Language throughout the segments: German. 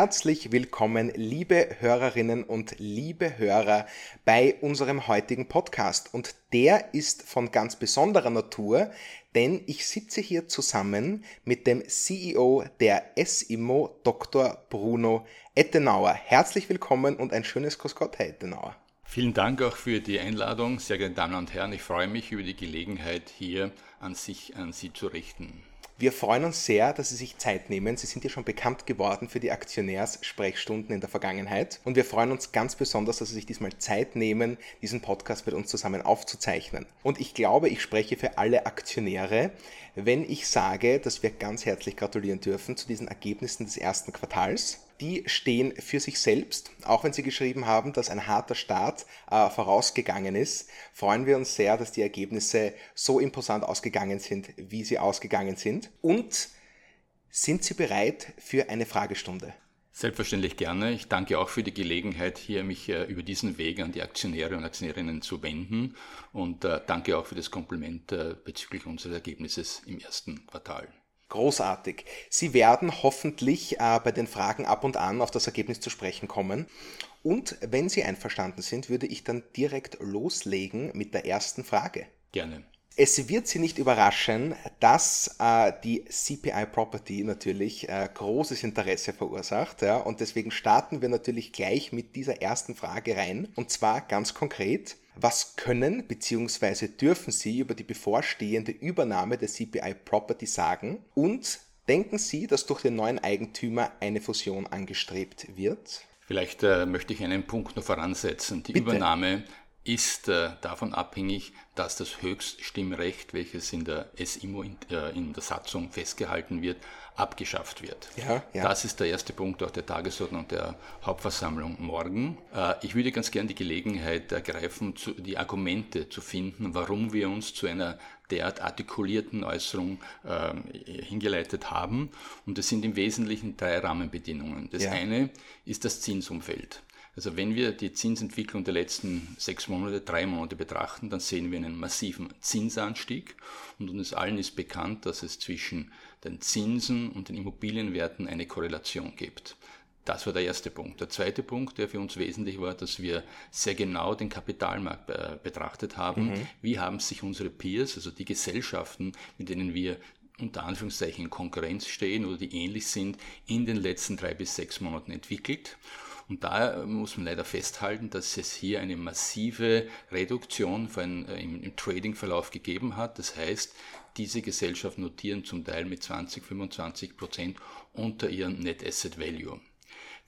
Herzlich willkommen, liebe Hörerinnen und liebe Hörer, bei unserem heutigen Podcast. Und der ist von ganz besonderer Natur, denn ich sitze hier zusammen mit dem CEO der SIMO, Dr. Bruno Ettenauer. Herzlich willkommen und ein schönes Grüß Gott, Herr Ettenauer. Vielen Dank auch für die Einladung, sehr geehrte Damen und Herren. Ich freue mich über die Gelegenheit, hier an sich, an Sie zu richten. Wir freuen uns sehr, dass Sie sich Zeit nehmen. Sie sind ja schon bekannt geworden für die Aktionärssprechstunden in der Vergangenheit. Und wir freuen uns ganz besonders, dass Sie sich diesmal Zeit nehmen, diesen Podcast mit uns zusammen aufzuzeichnen. Und ich glaube, ich spreche für alle Aktionäre, wenn ich sage, dass wir ganz herzlich gratulieren dürfen zu diesen Ergebnissen des ersten Quartals die stehen für sich selbst. Auch wenn Sie geschrieben haben, dass ein harter Start äh, vorausgegangen ist, freuen wir uns sehr, dass die Ergebnisse so imposant ausgegangen sind, wie sie ausgegangen sind. Und sind Sie bereit für eine Fragestunde? Selbstverständlich gerne. Ich danke auch für die Gelegenheit, hier mich äh, über diesen Weg an die Aktionäre und Aktionärinnen zu wenden und äh, danke auch für das Kompliment äh, bezüglich unseres Ergebnisses im ersten Quartal. Großartig. Sie werden hoffentlich äh, bei den Fragen ab und an auf das Ergebnis zu sprechen kommen. Und wenn Sie einverstanden sind, würde ich dann direkt loslegen mit der ersten Frage. Gerne. Es wird Sie nicht überraschen, dass äh, die CPI Property natürlich äh, großes Interesse verursacht. Ja, und deswegen starten wir natürlich gleich mit dieser ersten Frage rein. Und zwar ganz konkret. Was können bzw. dürfen Sie über die bevorstehende Übernahme der CPI Property sagen? Und denken Sie, dass durch den neuen Eigentümer eine Fusion angestrebt wird? Vielleicht äh, möchte ich einen Punkt noch voransetzen. Die Bitte. Übernahme ist äh, davon abhängig, dass das Höchststimmrecht, welches in der SIMO in, äh, in der Satzung festgehalten wird, abgeschafft wird. Ja, ja. Das ist der erste Punkt auch der Tagesordnung der Hauptversammlung morgen. Äh, ich würde ganz gern die Gelegenheit ergreifen, zu, die Argumente zu finden, warum wir uns zu einer derart artikulierten Äußerung äh, hingeleitet haben. Und das sind im Wesentlichen drei Rahmenbedingungen. Das ja. eine ist das Zinsumfeld. Also wenn wir die Zinsentwicklung der letzten sechs Monate, drei Monate betrachten, dann sehen wir einen massiven Zinsanstieg. Und uns allen ist bekannt, dass es zwischen den Zinsen und den Immobilienwerten eine Korrelation gibt. Das war der erste Punkt. Der zweite Punkt, der für uns wesentlich war, dass wir sehr genau den Kapitalmarkt äh, betrachtet haben. Mhm. Wie haben sich unsere Peers, also die Gesellschaften, mit denen wir unter Anführungszeichen in Konkurrenz stehen oder die ähnlich sind, in den letzten drei bis sechs Monaten entwickelt. Und da muss man leider festhalten, dass es hier eine massive Reduktion von, äh, im, im Trading-Verlauf gegeben hat. Das heißt, diese Gesellschaften notieren zum Teil mit 20, 25 Prozent unter ihrem Net Asset Value.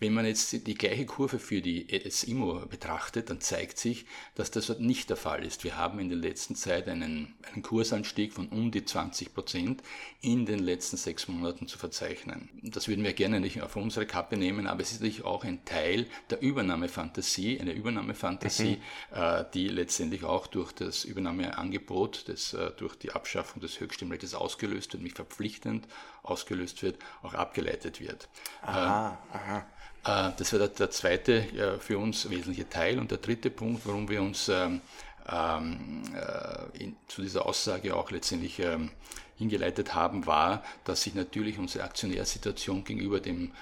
Wenn man jetzt die gleiche Kurve für die SIMO betrachtet, dann zeigt sich, dass das nicht der Fall ist. Wir haben in der letzten Zeit einen, einen Kursanstieg von um die 20 Prozent in den letzten sechs Monaten zu verzeichnen. Das würden wir gerne nicht auf unsere Kappe nehmen, aber es ist natürlich auch ein Teil der Übernahmefantasie, eine Übernahmefantasie, mhm. äh, die letztendlich auch durch das Übernahmeangebot, das äh, durch die Abschaffung des Höchststimmrechts ausgelöst wird, mich verpflichtend ausgelöst wird, auch abgeleitet wird. Aha, äh, aha. Äh, das wäre der, zweite äh, für uns wesentliche Teil. Und der dritte Punkt, warum wir uns ähm, ähm, äh, zu dieser Aussage auch letztendlich ähm, hingeleitet haben, war, dass sich natürlich unsere Aktionärsituation gegenüber dem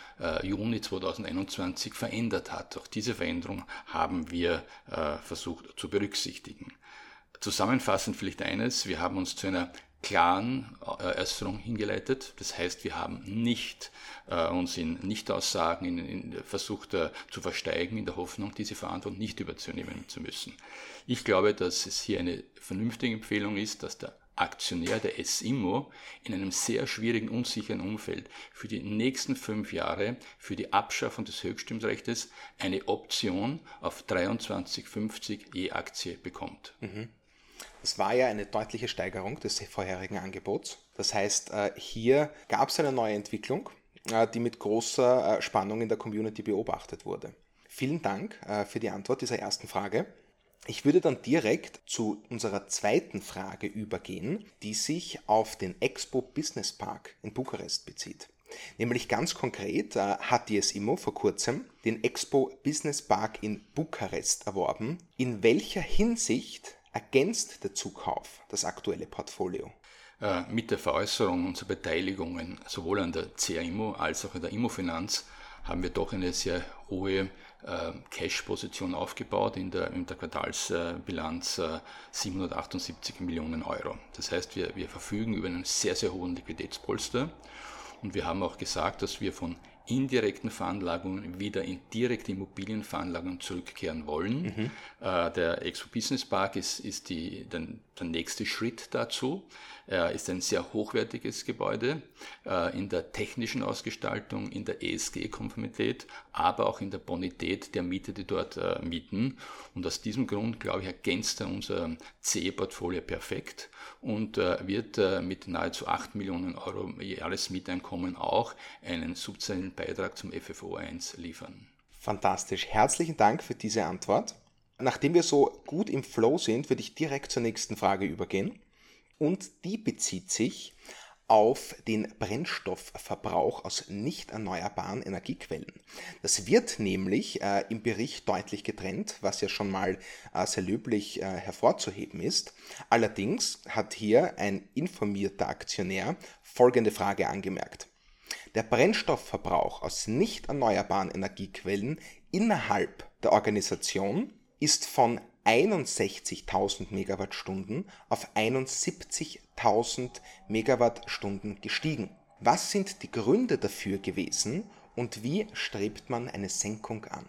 Juni 2021 verändert hat. Auch diese Veränderung haben wir versucht zu berücksichtigen. Zusammenfassend vielleicht eines, wir haben uns zu einer klaren Äußerung hingeleitet. Das heißt, wir haben nicht äh, uns in Nichtaussagen in, in versucht äh, zu versteigen, in der Hoffnung, diese Verantwortung nicht übernehmen zu müssen. Ich glaube, dass es hier eine vernünftige Empfehlung ist, dass der Aktionär der SIMO in einem sehr schwierigen, unsicheren Umfeld für die nächsten fünf Jahre für die Abschaffung des Höchststimmrechtes eine Option auf 23,50 je Aktie bekommt. Mhm. Es war ja eine deutliche Steigerung des vorherigen Angebots. Das heißt, äh, hier gab es eine neue Entwicklung, äh, die mit großer äh, Spannung in der Community beobachtet wurde. Vielen Dank für die Antwort dieser ersten Frage. Ich würde dann direkt zu unserer zweiten Frage übergehen, die sich auf den Expo Business Park in Bukarest bezieht. Nämlich ganz konkret hat die SIMO vor kurzem den Expo Business Park in Bukarest erworben. In welcher Hinsicht ergänzt der Zukauf das aktuelle Portfolio? Äh, mit der Veräußerung unserer Beteiligungen sowohl an der CAIMO als auch an der Immofinanz haben wir doch eine sehr hohe äh, Cash-Position aufgebaut, in der, in der Quartalsbilanz äh, 778 Millionen Euro. Das heißt, wir, wir verfügen über einen sehr, sehr hohen Liquiditätspolster und wir haben auch gesagt, dass wir von indirekten Veranlagungen wieder in direkte Immobilienveranlagungen zurückkehren wollen. Mhm. Äh, der Expo Business Park ist, ist die, der, der nächste Schritt dazu. Ist ein sehr hochwertiges Gebäude äh, in der technischen Ausgestaltung, in der ESG-Konformität, aber auch in der Bonität der Mieter, die dort äh, mieten. Und aus diesem Grund, glaube ich, ergänzt er unser CE-Portfolio perfekt und äh, wird mit nahezu 8 Millionen Euro Jahresmieteinkommen auch einen substanziellen Beitrag zum FFO 1 liefern. Fantastisch. Herzlichen Dank für diese Antwort. Nachdem wir so gut im Flow sind, würde ich direkt zur nächsten Frage übergehen und die bezieht sich auf den Brennstoffverbrauch aus nicht erneuerbaren Energiequellen. Das wird nämlich äh, im Bericht deutlich getrennt, was ja schon mal äh, sehr löblich äh, hervorzuheben ist. Allerdings hat hier ein informierter Aktionär folgende Frage angemerkt. Der Brennstoffverbrauch aus nicht erneuerbaren Energiequellen innerhalb der Organisation ist von 61.000 Megawattstunden auf 71.000 Megawattstunden gestiegen. Was sind die Gründe dafür gewesen und wie strebt man eine Senkung an?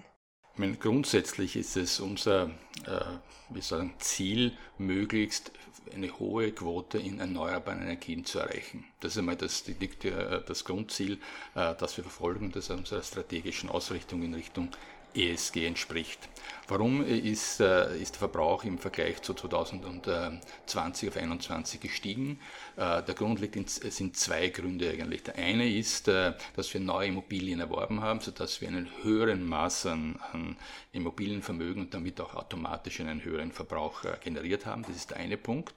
Meine, grundsätzlich ist es unser äh, sagen, Ziel, möglichst eine hohe Quote in erneuerbaren Energien zu erreichen. Das ist einmal das, das Grundziel, äh, das wir verfolgen, das ist unsere strategischen Ausrichtung in Richtung ESG entspricht. Warum ist, äh, ist der Verbrauch im Vergleich zu 2020 auf 2021 gestiegen? Äh, der Grund liegt in, sind zwei Gründe eigentlich. Der eine ist, äh, dass wir neue Immobilien erworben haben, sodass wir einen höheren Maß an, an Immobilienvermögen und damit auch automatisch einen höheren Verbrauch generiert haben. Das ist der eine Punkt.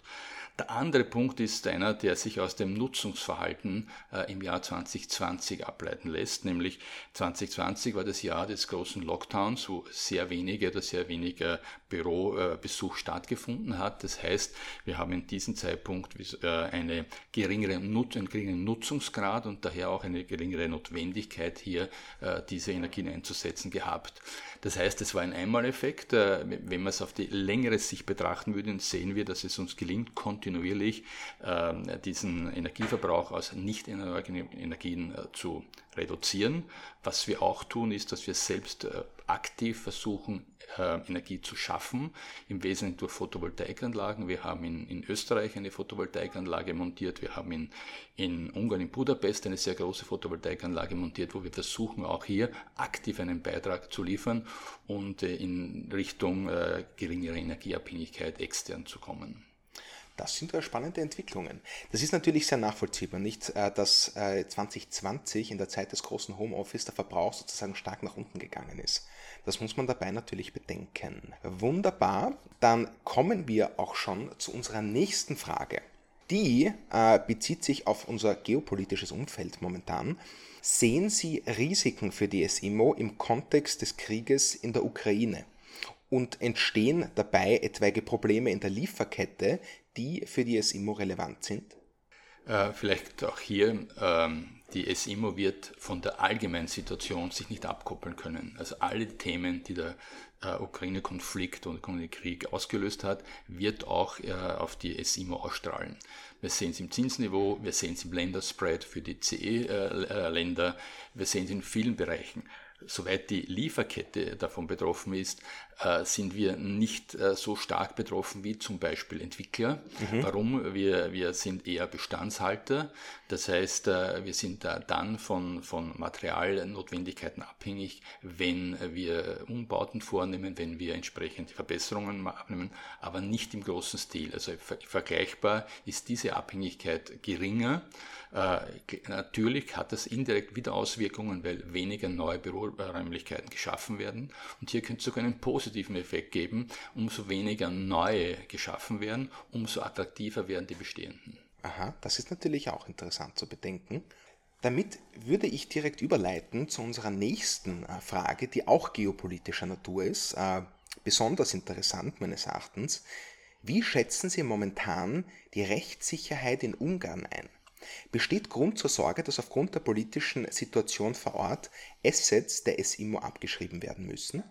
Der andere Punkt ist einer, der sich aus dem Nutzungsverhalten äh, im Jahr 2020 ableiten lässt, nämlich 2020 war das Jahr des großen Lockdowns, wo sehr wenige oder sehr weniger Bürobesuch stattgefunden hat. Das heißt, wir haben in diesem Zeitpunkt äh, eine geringere Nut einen geringeren Nutzungsgrad und daher auch eine geringere Notwendigkeit hier, äh, diese Energien einzusetzen gehabt. Das heißt, es war ein Einmaleffekt. Äh, wenn man es auf die längere Sicht betrachten würde, sehen wir, dass es uns gelingt, kontinuierlich ähm, diesen Energieverbrauch aus nicht erneuerbaren Energien äh, zu reduzieren. Was wir auch tun, ist, dass wir selbst äh, aktiv versuchen, Energie zu schaffen, im Wesentlichen durch Photovoltaikanlagen. Wir haben in, in Österreich eine Photovoltaikanlage montiert, wir haben in, in Ungarn, in Budapest, eine sehr große Photovoltaikanlage montiert, wo wir versuchen, auch hier aktiv einen Beitrag zu liefern und äh, in Richtung äh, geringere Energieabhängigkeit extern zu kommen. Das sind ja spannende Entwicklungen. Das ist natürlich sehr nachvollziehbar, nicht, äh, dass 2020 in der Zeit des großen Homeoffice der Verbrauch sozusagen stark nach unten gegangen ist. Das muss man dabei natürlich bedenken. Wunderbar, dann kommen wir auch schon zu unserer nächsten Frage. Die äh, bezieht sich auf unser geopolitisches Umfeld momentan. Sehen Sie Risiken für die SIMO im Kontext des Krieges in der Ukraine? Und entstehen dabei etwaige Probleme in der Lieferkette, die für die SIMO relevant sind? Äh, vielleicht auch hier, ähm, die SIMO wird von der allgemeinen Situation sich nicht abkoppeln können. Also alle Themen, die der äh, Ukraine-Konflikt und Ukraine-Krieg ausgelöst hat, wird auch äh, auf die SIMO ausstrahlen. Wir sehen es im Zinsniveau, wir sehen es im Länderspread für die CE-Länder, wir sehen es in vielen Bereichen soweit die Lieferkette davon betroffen ist, äh, sind wir nicht äh, so stark betroffen wie zum Beispiel Entwickler. Mhm. Warum? Wir, wir sind eher Bestandshalter. Das heißt, äh, wir sind dann von, von Materialnotwendigkeiten abhängig, wenn wir Umbauten vornehmen, wenn wir entsprechende Verbesserungen abnehmen, aber nicht im großen Stil. Also vergleichbar ist diese Abhängigkeit geringer. Natürlich hat das indirekt wieder Auswirkungen, weil weniger neue Büroräumlichkeiten geschaffen werden. Und hier könnte es sogar einen positiven positiven Effekt geben, umso weniger neue geschaffen werden, umso attraktiver werden die bestehenden. Aha, das ist natürlich auch interessant zu bedenken. Damit würde ich direkt überleiten zu unserer nächsten äh, Frage, die auch geopolitischer Natur ist, äh, besonders interessant meines Erachtens. Wie schätzen Sie momentan die Rechtssicherheit in Ungarn ein? Besteht Grund zur Sorge, dass aufgrund der politischen Situation vor Ort Assets der SIMO abgeschrieben werden müssen?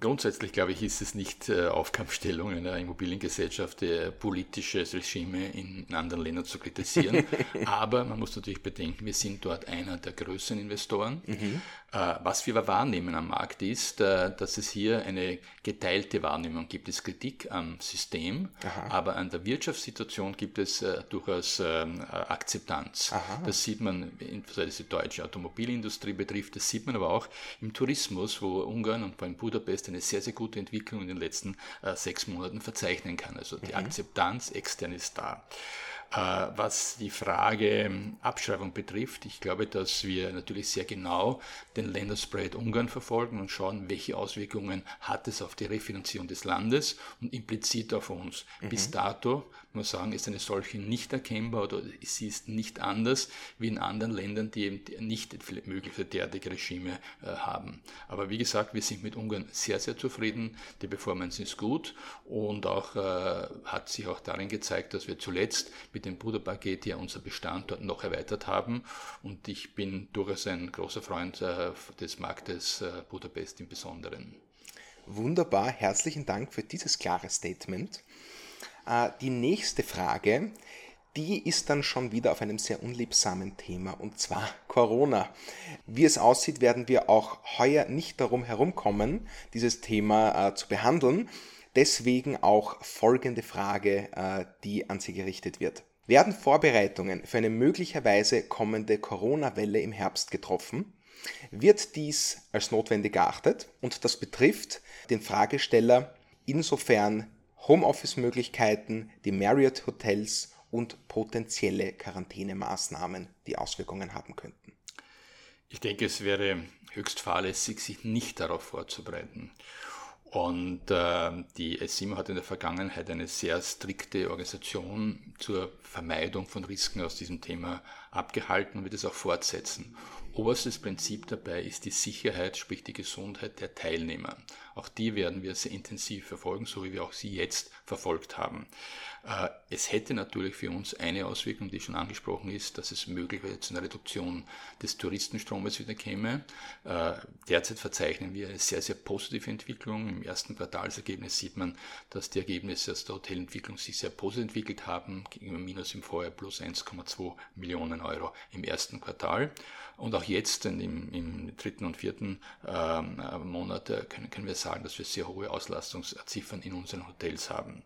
Grundsätzlich, glaube ich, ist es nicht äh, Aufgabenstellung einer Immobiliengesellschaft, äh, politische Regime in, anderen Ländern zu kritisieren. Aber man muss natürlich bedenken, wir sind dort einer der größeren Investoren. Mhm. Äh, was wir aber wahrnehmen am Markt ist, äh, dass es hier eine geteilte Wahrnehmung gibt. Es Kritik am System, Aha. aber an der Wirtschaftssituation gibt es äh, durchaus ähm, Akzeptanz. Aha. Das sieht man, insbesondere die deutsche Automobilindustrie betrifft, das sieht man aber auch im Tourismus, wo Ungarn und vor allem Budapest eine sehr, sehr gute Entwicklung in den letzten sechs Monaten verzeichnen kann. Also die mhm. Akzeptanz extern ist da. Äh, was die Frage ähm, Abschreibung betrifft, ich glaube, dass wir natürlich sehr genau den Länderspread Ungarn verfolgen und schauen, welche Auswirkungen hat es auf die Refinanzierung des Landes und implizit auf uns. Mhm. Bis dato muss sagen, ist eine solche nicht erkennbar oder sie ist nicht anders wie in anderen Ländern, die eben nicht mögliche derartige Regime äh, haben. Aber wie gesagt, wir sind mit Ungarn sehr, sehr zufrieden. Die Performance ist gut und auch äh, hat sich auch darin gezeigt, dass wir zuletzt mit dem Bruderpaket ja unser Bestand dort noch erweitert haben. Und ich bin durchaus ein großer Freund äh, des Marktes äh, Budapest im Besonderen. Wunderbar, herzlichen Dank für dieses klare Statement. Äh, die nächste Frage, die ist dann schon wieder auf einem sehr unliebsamen Thema und zwar Corona. Wie es aussieht, werden wir auch heuer nicht darum herumkommen, dieses Thema äh, zu behandeln. Deswegen auch folgende Frage, äh, die an Sie gerichtet wird. Werden Vorbereitungen für eine möglicherweise kommende Corona-Welle im Herbst getroffen? Wird dies als notwendig geachtet? Und das betrifft den Fragesteller insofern Homeoffice-Möglichkeiten, die Marriott-Hotels und potenzielle Quarantänemaßnahmen, die Auswirkungen haben könnten. Ich denke, es wäre höchst fahrlässig, sich nicht darauf vorzubereiten. Und äh, die SIMO hat in der Vergangenheit eine sehr strikte Organisation zur Vermeidung von Risiken aus diesem Thema abgehalten und wird es auch fortsetzen. Oberstes Prinzip dabei ist die Sicherheit, sprich die Gesundheit der Teilnehmer. Auch die werden wir sehr intensiv verfolgen, so wie wir auch sie jetzt verfolgt haben. Äh, es hätte natürlich für uns eine Auswirkung, die schon angesprochen ist, dass es möglicherweise zu einer Reduktion des Touristenstromes wieder käme. Äh, derzeit verzeichnen wir eine sehr, sehr positive Entwicklung. Im ersten Quartalsergebnis sieht man, dass die Ergebnisse aus der Hotelentwicklung sich sehr positiv entwickelt haben, gegenüber Minus im Vorjahr plus 1,2 Millionen Euro im ersten Quartal. Und auch jetzt im, im dritten und vierten ähm, äh, Monat können, können wir sagen, dass wir sehr hohe Auslastungsziffern in unseren Hotels haben.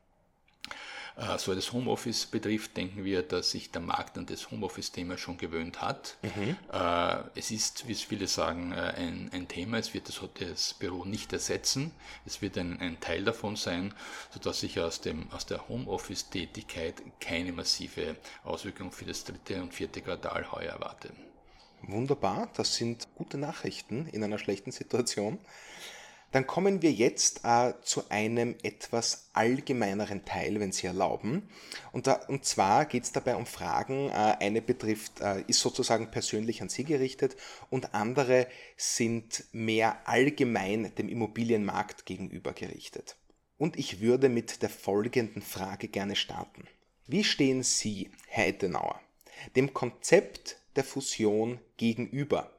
Äh, so das Homeoffice betrifft, denken wir, dass sich der Markt an das Homeoffice-Thema schon gewöhnt hat. Mhm. Äh, es ist, wie viele sagen, äh, ein, ein Thema. Es wird das, das, Büro nicht ersetzen. Es wird ein, ein Teil davon sein, sodass ich aus, dem, aus der Homeoffice-Tätigkeit keine massive Auswirkung für das dritte und vierte Quartal heuer erwarte. Wunderbar, das sind gute Nachrichten in einer schlechten Situation. Dann kommen wir jetzt äh, zu einem etwas allgemeineren Teil, wenn Sie erlauben. Und, da, und zwar geht es dabei um Fragen. Äh, eine betrifft, äh, ist sozusagen persönlich an Sie gerichtet und andere sind mehr allgemein dem Immobilienmarkt gegenüber gerichtet. Und ich würde mit der folgenden Frage gerne starten. Wie stehen Sie, Herr Ettenauer, dem Konzept der Fusion gegenüber?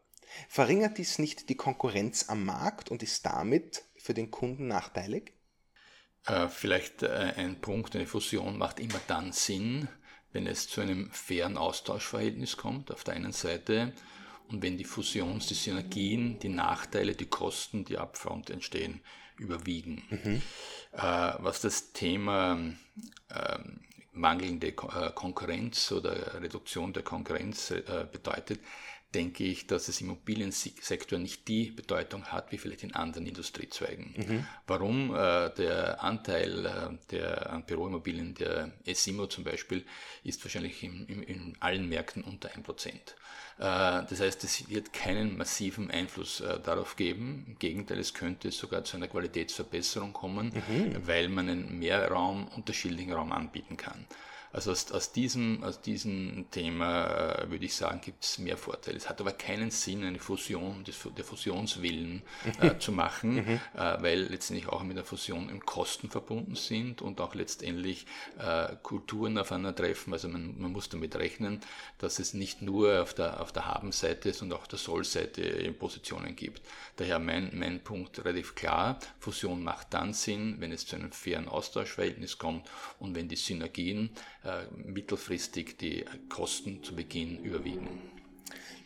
Verringert dies nicht die Konkurrenz am Markt und ist damit für den Kunden nachteilig? Äh, vielleicht äh, ein Punkt, eine Fusion macht immer dann Sinn, wenn es zu einem fairen Austauschverhältnis kommt auf der einen Seite und wenn die Fusions-, die Synergien, die Nachteile, die Kosten, die upfront entstehen, überwiegen. Mhm. Äh, was das Thema ähm, mangelnde Konkurrenz oder Reduktion der Konkurrenz bedeutet, denke ich, dass im Immobiliensektor nicht die Bedeutung hat wie vielleicht in anderen Industriezweigen. Mhm. Warum? Äh, der Anteil äh, der an Büroimmobilien, der SIMO zum Beispiel, ist wahrscheinlich in, in, in allen Märkten unter 1%. Äh, das heißt, es wird keinen massiven Einfluss äh, darauf geben. Im Gegenteil, es könnte sogar zu einer Qualitätsverbesserung kommen, mhm. weil man einen Mehrraum, unterschiedlichen Raum anbieten kann. Also aus, aus, diesem, aus diesem Thema äh, würde ich sagen, gibt es mehr Vorteile. Es hat aber keinen Sinn, eine Fusion, des, der Fusionswillen äh, zu machen, mhm. äh, weil letztendlich auch mit der Fusion im Kosten verbunden sind und auch letztendlich äh, Kulturen aufeinandertreffen. Also man, man, muss damit rechnen, dass es nicht nur auf der, auf der Haben-Seite, sondern auch auf der Soll-Seite Positionen gibt. Daher mein, mein Punkt relativ klar, Fusion macht dann Sinn, wenn es zu einem fairen Austauschverhältnis kommt und wenn die Synergien äh, mittelfristig die Kosten zu Beginn überwiegen.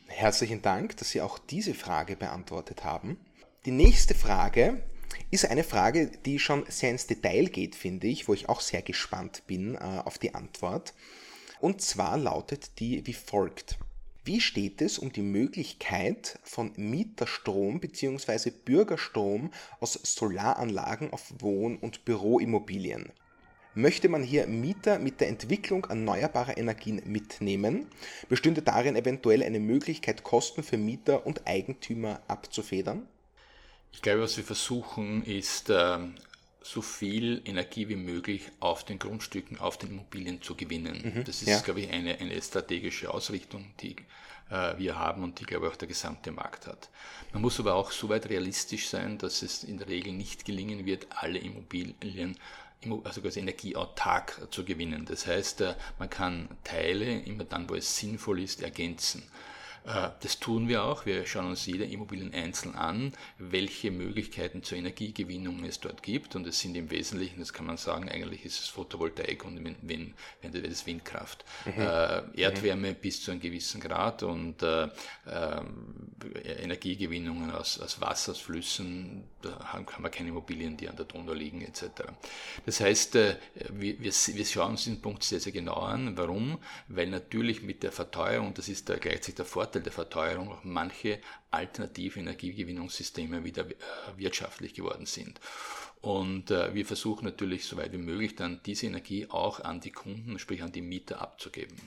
Herzlichen Dank, dass Sie auch diese Frage beantwortet haben. Die nächste Frage ist eine Frage, die schon sehr ins Detail geht, finde ich, wo ich auch sehr gespannt bin äh, auf die Antwort. Und zwar lautet die wie folgt. Wie steht es um die Möglichkeit von Mieterstrom bzw. Bürgerstrom aus Solaranlagen auf Wohn- und Büroimmobilien? Möchte man hier Mieter mit der Entwicklung erneuerbarer Energien mitnehmen, bestünde darin eventuell eine Möglichkeit, Kosten für Mieter und Eigentümer abzufedern? Ich glaube, was wir versuchen, ist äh, so viel Energie wie möglich auf den Grundstücken, auf den Immobilien zu gewinnen. Mhm, das ist, ja. glaube ich, eine, eine strategische Ausrichtung, die äh, wir haben und die, glaube ich, auch der gesamte Markt hat. Man muss aber auch so weit realistisch sein, dass es in der Regel nicht gelingen wird, alle Immobilien also quasi energieautark zu gewinnen. Das heißt, äh, man kann Teile immer dann, wo es sinnvoll ist, ergänzen. Äh, das tun wir auch. Wir schauen uns jede Immobilien einzeln an, welche Möglichkeiten zur Energiegewinnung es dort gibt. Und es sind im Wesentlichen, das kann man sagen, eigentlich ist es Photovoltaik und wenn, wenn das Windkraft. Mhm. Äh, Erdwärme mhm. bis zu einem gewissen Grad und äh, äh, Energiegewinnungen aus, aus Wasser, aus Flüssen, da haben, haben wir keine Immobilien, die an der Donau liegen etc. Das heißt, äh, wir, wir, wir schauen uns diesen Punkt sehr, sehr genau an. Warum? Weil natürlich mit der Verteuerung, das ist da gleichzeitig der Vorteil, Vorteil der Verteuerung auch manche alternative Energiegewinnungssysteme wieder äh, wirtschaftlich geworden sind. Und äh, wir versuchen natürlich, soweit wie möglich, dann diese Energie auch an die Kunden, sprich an die Mieter abzugeben.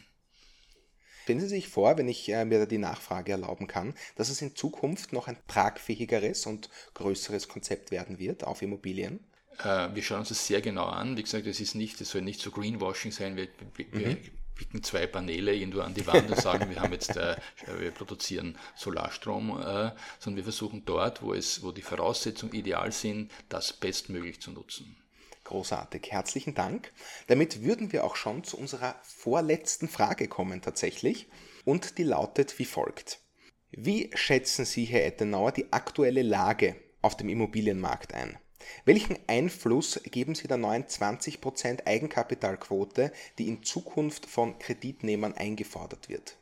Stellen Sie sich vor, wenn ich äh, mir die Nachfrage erlauben kann, dass es in Zukunft noch ein tragfähigeres und größeres Konzept werden wird auf Immobilien? wir schauen uns das sehr genau an. Wie gesagt, es ist nicht, es soll nicht so Greenwashing sein. Wir, wir, mhm picken zwei Paneele irgendwo an die Wand und sagen, wir haben jetzt, äh, wir produzieren Solarstrom, äh, sondern wir versuchen dort, wo es, wo die Voraussetzungen ideal sind, das bestmöglich zu nutzen. Großartig, herzlichen Dank. Damit würden wir auch schon zu unserer vorletzten Frage kommen tatsächlich. Und die lautet wie folgt. Wie schätzen Sie, Herr Ettenauer, die aktuelle Lage auf dem Immobilienmarkt ein? Welchen Einfluss geben Sie der neuen 20% Eigenkapitalquote, die in Zukunft von Kreditnehmern eingefordert wird?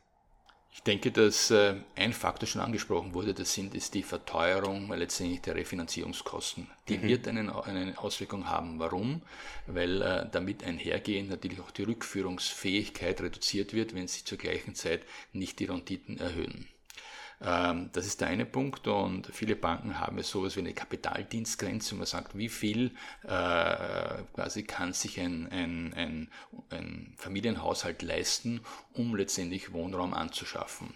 Ich denke, dass äh, ein Faktor schon angesprochen wurde, das sind, ist die Verteuerung letztendlich der Refinanzierungskosten. Die mhm. wird eine, eine Auswirkung haben. Warum? Weil äh, damit einhergehend natürlich auch die Rückführungsfähigkeit reduziert wird, wenn sie zur gleichen Zeit nicht die Renditen erhöhen. Ähm, das ist der eine Punkt und viele Banken haben es sowas wie eine Kapitaldienstgrenze, wo man sagt, wie viel äh, quasi kann sich ein, ein, ein, ein Familienhaushalt leisten, um letztendlich Wohnraum anzuschaffen.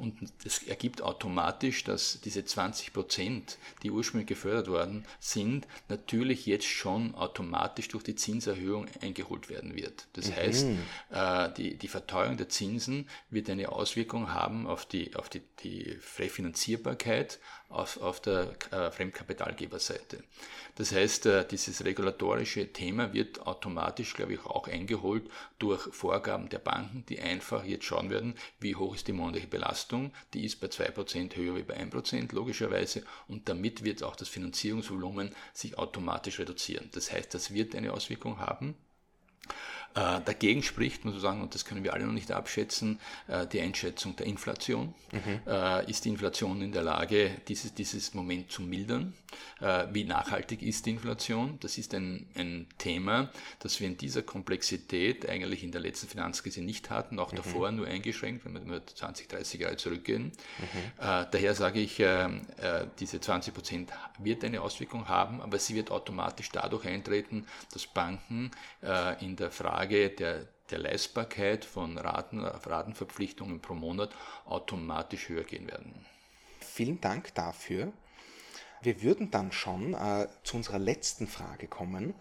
Und das ergibt automatisch, dass diese 20 Prozent, die ursprünglich gefördert worden sind, natürlich jetzt schon automatisch durch die Zinserhöhung eingeholt werden wird. Das mhm. heißt, äh, die, die Verteuerung der Zinsen wird eine Auswirkung haben auf die, auf die, die Refinanzierbarkeit auf, auf der äh, Fremdkapitalgeberseite. Das heißt, äh, dieses regulatorische Thema wird automatisch, glaube ich, auch eingeholt durch Vorgaben der Banken, die einfach jetzt schauen werden, wie hoch ist die monatliche Belastung. Die ist bei 2% höher wie bei 1%, logischerweise. Und damit wird auch das Finanzierungsvolumen sich automatisch reduzieren. Das heißt, das wird eine Auswirkung haben. Äh, dagegen spricht, muss man sagen, und das können wir alle noch nicht abschätzen, äh, die Einschätzung der Inflation. Mhm. Äh, ist die Inflation in der Lage, dieses, dieses Moment zu mildern? Wie nachhaltig ist die Inflation? Das ist ein, ein Thema, das wir in dieser Komplexität eigentlich in der letzten Finanzkrise nicht hatten, auch mhm. davor nur eingeschränkt, wenn wir nur 20, 30 Jahre zurückgehen. Mhm. Daher sage ich, diese 20 Prozent wird eine Auswirkung haben, aber sie wird automatisch dadurch eintreten, dass Banken in der Frage Frage der, der Leistbarkeit von Raten, Ratenverpflichtungen pro Monat automatisch höher gehen werden. Vielen Dank dafür. Wir würden dann schon äh, zu unserer letzten Frage kommen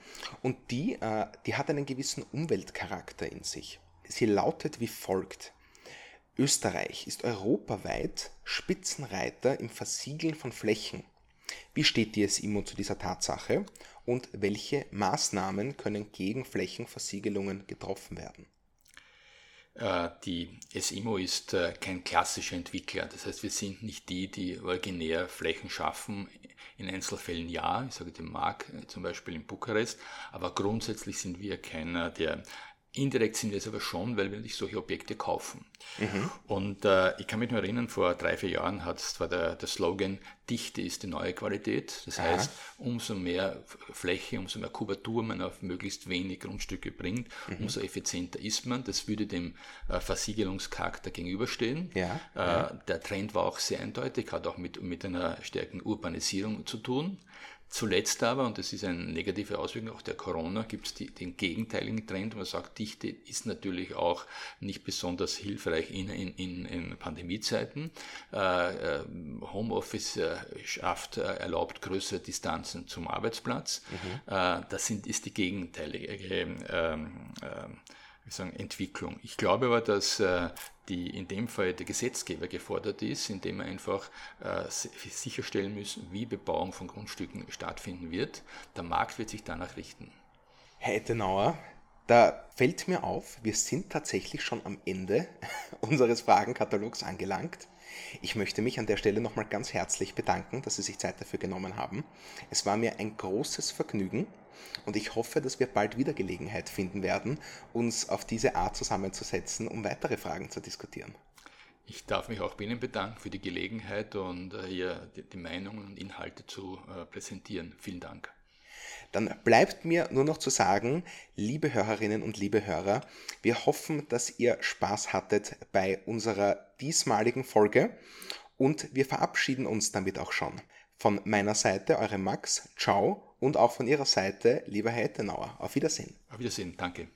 und die, äh, die hat einen gewissen Umweltcharakter in sich. Sie lautet wie folgt. Österreich ist europaweit Spitzenreiter im Versiegeln von Flächen. Wie steht die SIMO zu dieser Tatsache und welche Maßnahmen können gegen Flächenversiegelungen getroffen werden? Äh, die SIMO ist äh, kein klassischer Entwickler. Das heißt, wir sind nicht die, die originär Flächen schaffen. In Einzelfällen ja, ich sage dem Mark äh, zum Beispiel in Bukarest, aber grundsätzlich sind wir keiner, der Indirekt sind wir es aber schon, weil wir nicht solche Objekte kaufen. Mhm. Und äh, ich kann mich nur erinnern, vor drei, vier Jahren hat es zwar der, der Slogan, Dichte ist die neue Qualität. Das Aha. heißt, umso mehr Fläche, umso mehr Kubatur man auf möglichst wenig Grundstücke bringt, mhm. umso effizienter ist man. Das würde dem äh, Versiegelungscharakter gegenüberstehen. Ja. Äh, ja. Der Trend war auch sehr eindeutig, hat auch mit, mit einer stärkeren Urbanisierung zu tun. Zuletzt aber, und das ist eine negative Auswirkung auch der Corona, gibt es den gegenteiligen Trend. Man sagt, Dichte ist natürlich auch nicht besonders hilfreich in, in, in, Pandemiezeiten. Äh, äh Homeoffice äh, schafft, äh, erlaubt größere Distanzen zum Arbeitsplatz. Mhm. Äh, das sind, ist die gegenteilige ähm, ähm, sagen, Entwicklung. Ich glaube aber, dass äh, die in dem Fall der Gesetzgeber gefordert ist, indem er einfach äh, sicherstellen müssen, wie Bebauung von Grundstücken stattfinden wird. Der Markt wird sich danach richten. Herr Ettenauer, da fällt mir auf, wir sind tatsächlich schon am Ende unseres Fragenkatalogs angelangt. Ich möchte mich an der Stelle nochmal ganz herzlich bedanken, dass Sie sich Zeit dafür genommen haben. Es war mir ein großes Vergnügen und ich hoffe, dass wir bald wieder Gelegenheit finden werden, uns auf diese Art zusammenzusetzen, um weitere Fragen zu diskutieren. Ich darf mich auch bei Ihnen bedanken für die Gelegenheit und äh, hier die Meinungen und Inhalte zu äh, präsentieren. Vielen Dank. Dann bleibt mir nur noch zu sagen, liebe Hörerinnen und liebe Hörer, wir hoffen, dass ihr Spaß hattet bei unserer diesmaligen Folge und wir verabschieden uns damit auch schon. Von meiner Seite, eure Max, ciao und auch von Ihrer Seite, lieber Herr Ettenauer. Auf Wiedersehen. Auf Wiedersehen, danke.